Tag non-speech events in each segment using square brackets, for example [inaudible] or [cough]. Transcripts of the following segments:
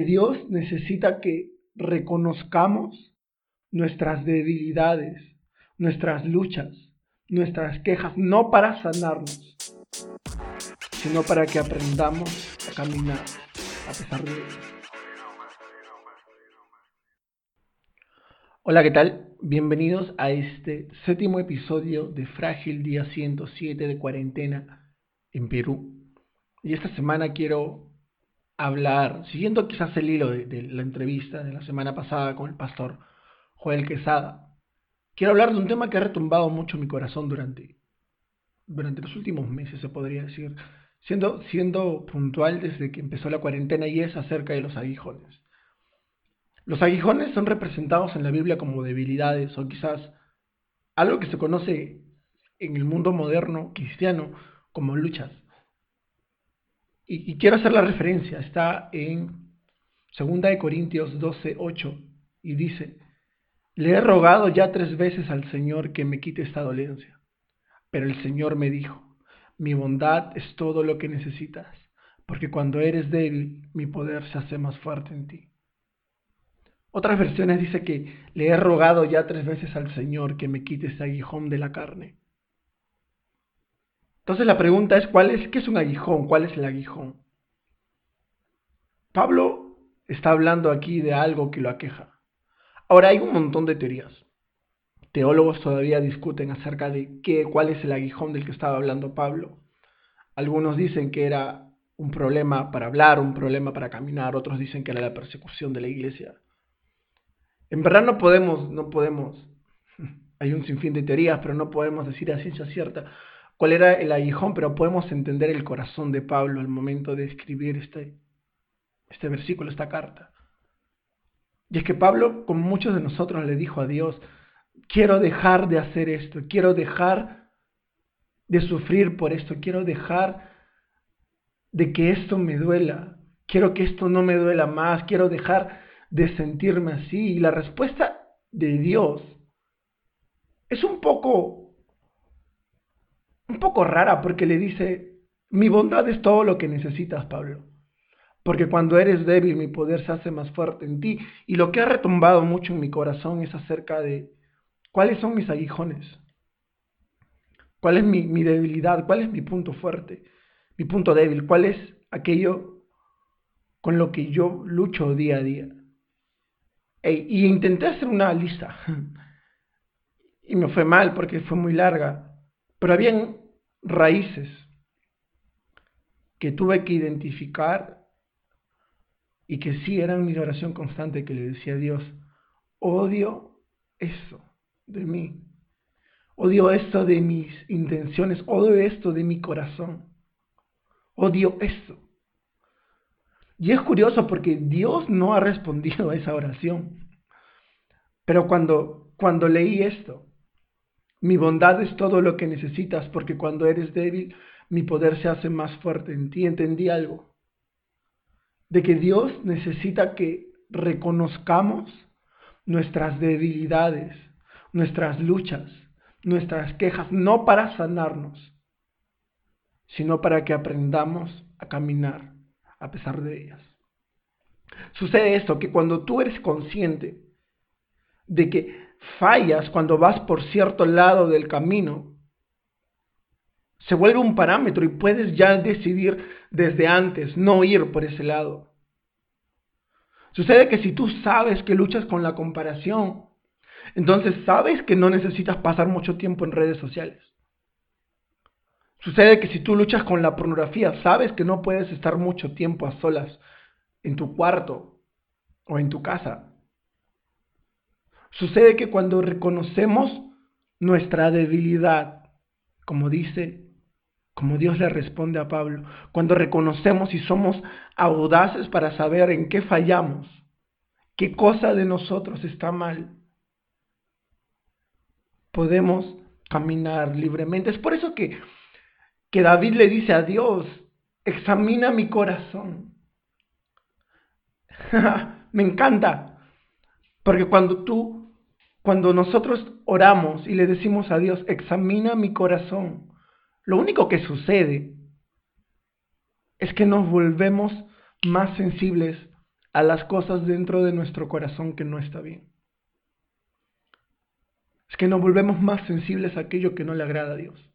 Dios necesita que reconozcamos nuestras debilidades, nuestras luchas, nuestras quejas, no para sanarnos, sino para que aprendamos a caminar a pesar de ello. Hola, ¿qué tal? Bienvenidos a este séptimo episodio de Frágil Día 107 de cuarentena en Perú. Y esta semana quiero hablar, siguiendo quizás el hilo de, la entrevista de la semana pasada con el pastor Joel Quesada, quiero hablar de un tema que ha retumbado mucho mi corazón durante, durante los últimos meses, se podría decir, siendo, siendo puntual desde que empezó la cuarentena y es acerca de los aguijones. Los aguijones son representados en la Biblia como debilidades o quizás algo que se conoce en el mundo moderno cristiano como luchas y, quiero hacer la referencia, está en 2 de Corintios 12, 8, y dice, le he rogado ya tres veces al Señor que me quite esta dolencia, pero el Señor me dijo, mi bondad es todo lo que necesitas, porque cuando eres débil, mi poder se hace más fuerte en ti. Otras versiones dice que le he rogado ya tres veces al Señor que me quite ese aguijón de la carne. Entonces la pregunta es, ¿cuál es, ¿qué es un aguijón? ¿Cuál es el aguijón? Pablo está hablando aquí de algo que lo aqueja. Ahora hay un montón de teorías. Teólogos todavía discuten acerca de qué, cuál es el aguijón del que estaba hablando Pablo. Algunos dicen que era un problema para hablar, un problema para caminar, otros dicen que era la persecución de la iglesia. En verdad no podemos, no podemos, [laughs] hay un sinfín de teorías, pero no podemos decir a ciencia cierta cuál era el aguijón, pero podemos entender el corazón de Pablo al momento de escribir este, este versículo, esta carta. Y es que Pablo, como muchos de nosotros, le dijo a Dios, quiero dejar de hacer esto, quiero dejar de sufrir por esto, quiero dejar de que esto me duela, quiero que esto no me duela más, quiero dejar de sentirme así. Y la respuesta de Dios es un poco un poco rara porque le dice, mi bondad es todo lo que necesitas, Pablo. Porque cuando eres débil, mi poder se hace más fuerte en ti. Y lo que ha retumbado mucho en mi corazón es acerca de cuáles son mis aguijones. ¿Cuál es mi, debilidad? ¿Cuál es mi punto fuerte? Mi punto débil. ¿Cuál es aquello con lo que yo lucho día a día? y intenté hacer una lista. [laughs] y me fue mal porque fue muy larga. Pero habían raíces que tuve que identificar y que sí eran mi oración constante que le decía a Dios, odio eso de mí, odio esto de mis intenciones, odio esto de mi corazón, odio eso. Y es curioso porque Dios no ha respondido a esa oración. Pero cuando, cuando leí esto, mi bondad es todo lo que necesitas, porque cuando eres débil, mi poder se hace más fuerte en ti. Entendí algo. De que Dios necesita que reconozcamos nuestras debilidades, nuestras luchas, nuestras quejas, no para sanarnos, sino para que aprendamos a caminar a pesar de ellas. Sucede esto, que cuando tú eres consciente de que fallas cuando vas por cierto lado del camino, se vuelve un parámetro y puedes ya decidir desde antes no ir por ese lado. Sucede que si tú sabes que luchas con la comparación, entonces sabes que no necesitas pasar mucho tiempo en redes sociales. Sucede que si tú luchas con la pornografía, sabes que no puedes estar mucho tiempo a solas en tu cuarto o en tu casa. Sucede que cuando reconocemos nuestra debilidad, como dice, como Dios le responde a Pablo, cuando reconocemos y somos audaces para saber en qué fallamos, qué cosa de nosotros está mal, podemos caminar libremente. Es por eso que, que David le dice a Dios, examina mi corazón. [laughs] Me encanta, porque cuando tú cuando nosotros oramos y le decimos a Dios, examina mi corazón, lo único que sucede es que nos volvemos más sensibles a las cosas dentro de nuestro corazón que no está bien. Es que nos volvemos más sensibles a aquello que no le agrada a Dios.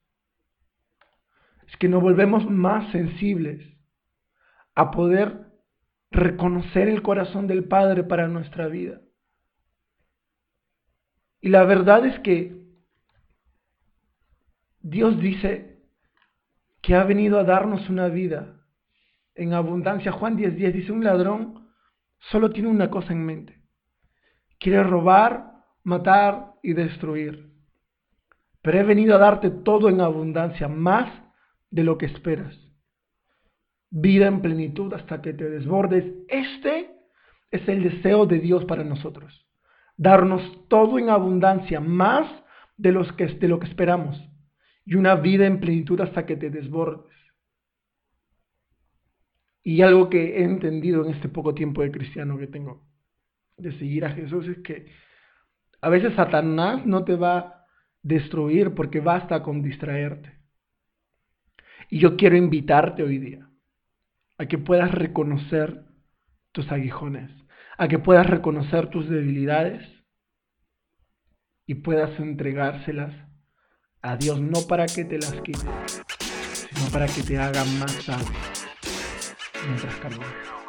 Es que nos volvemos más sensibles a poder reconocer el corazón del Padre para nuestra vida. Y la verdad es que Dios dice que ha venido a darnos una vida en abundancia. Juan 10:10 10 dice, un ladrón solo tiene una cosa en mente. Quiere robar, matar y destruir. Pero he venido a darte todo en abundancia, más de lo que esperas. Vida en plenitud hasta que te desbordes. Este es el deseo de Dios para nosotros. Darnos todo en abundancia, más de, los que, de lo que esperamos. Y una vida en plenitud hasta que te desbordes. Y algo que he entendido en este poco tiempo de cristiano que tengo, de seguir a Jesús, es que a veces Satanás no te va a destruir porque basta con distraerte. Y yo quiero invitarte hoy día a que puedas reconocer tus aguijones, a que puedas reconocer tus debilidades y puedas entregárselas a Dios, no para que te las quite, sino para que te haga más sabio mientras caminas.